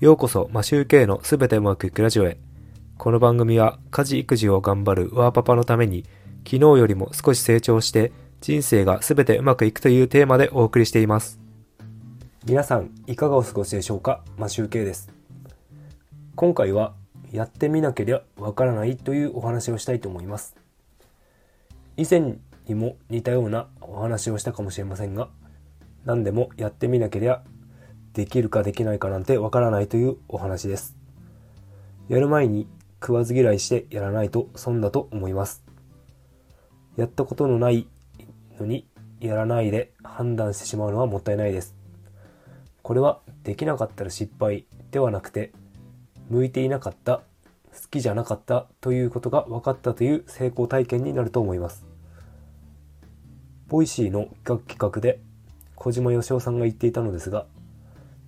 ようこそマシューケイのすべてうまくいくラジオへ。この番組は家事育児を頑張るワーパパのために昨日よりも少し成長して人生がすべてうまくいくというテーマでお送りしています。皆さんいかがお過ごしでしょうか？マシューケイです。今回はやってみなけりゃわからないというお話をしたいと思います。以前にも似たようなお話をしたかもしれませんが何でもやってみなけりゃできるかできないかなんてわからないというお話です。やる前に食わず嫌いしてやらないと損だと思います。やったことのないのにやらないで判断してしまうのはもったいないです。これはできなかったら失敗ではなくて向いていなかった好きじゃなかったということが分かったという成功体験になると思います。Voicy の企画で小島よしおさんが言っていたのですが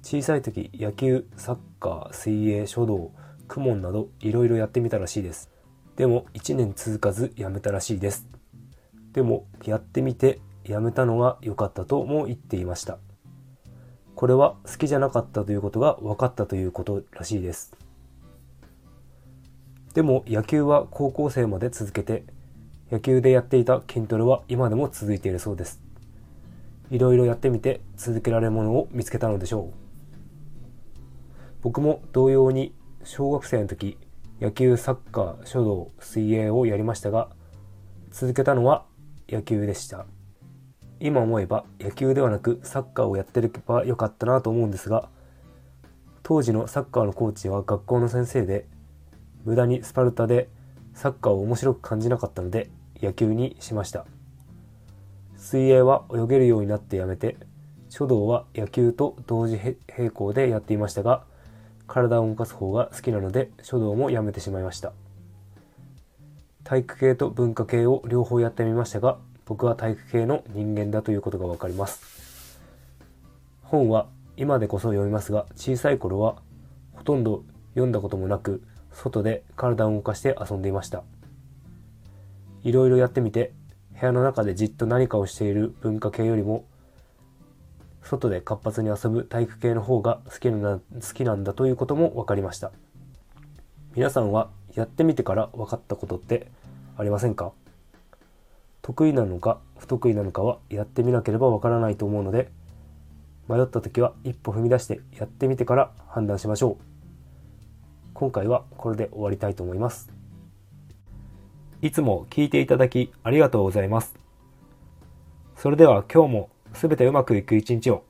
小さい時野球サッカー水泳書道公文などいろいろやってみたらしいですでも1年続かずやめたらしいですでもやってみてやめたのが良かったとも言っていましたこれは好きじゃなかったということが分かったということらしいですでも野球は高校生まで続けて野球でやっていた筋トレは今でも続いているそうです。いろいろやってみて続けられるものを見つけたのでしょう。僕も同様に小学生の時野球、サッカー、書道、水泳をやりましたが続けたのは野球でした。今思えば野球ではなくサッカーをやってればよかったなと思うんですが当時のサッカーのコーチは学校の先生で無駄にスパルタでサッカーを面白く感じなかったので野球にしました水泳は泳げるようになってやめて書道は野球と同時並行でやっていましたが体を動かす方が好きなので書道もやめてしまいました。体育系と文化系を両方やってみましたが僕は体育系の人間だということが分かります。本は今でこそ読みますが小さい頃はほとんど読んだこともなく外で体を動かして遊んでいました。いろいろやってみて部屋の中でじっと何かをしている文化系よりも外で活発に遊ぶ体育系の方が好きな好きなんだということも分かりました。皆さんはやってみてから分かったことってありませんか？得意なのか不得意なのかはやってみなければ分からないと思うので迷った時は一歩踏み出してやってみてから判断しましょう。今回はこれで終わりたいと思います。いつも聞いていただきありがとうございます。それでは今日もすべてうまくいく一日を。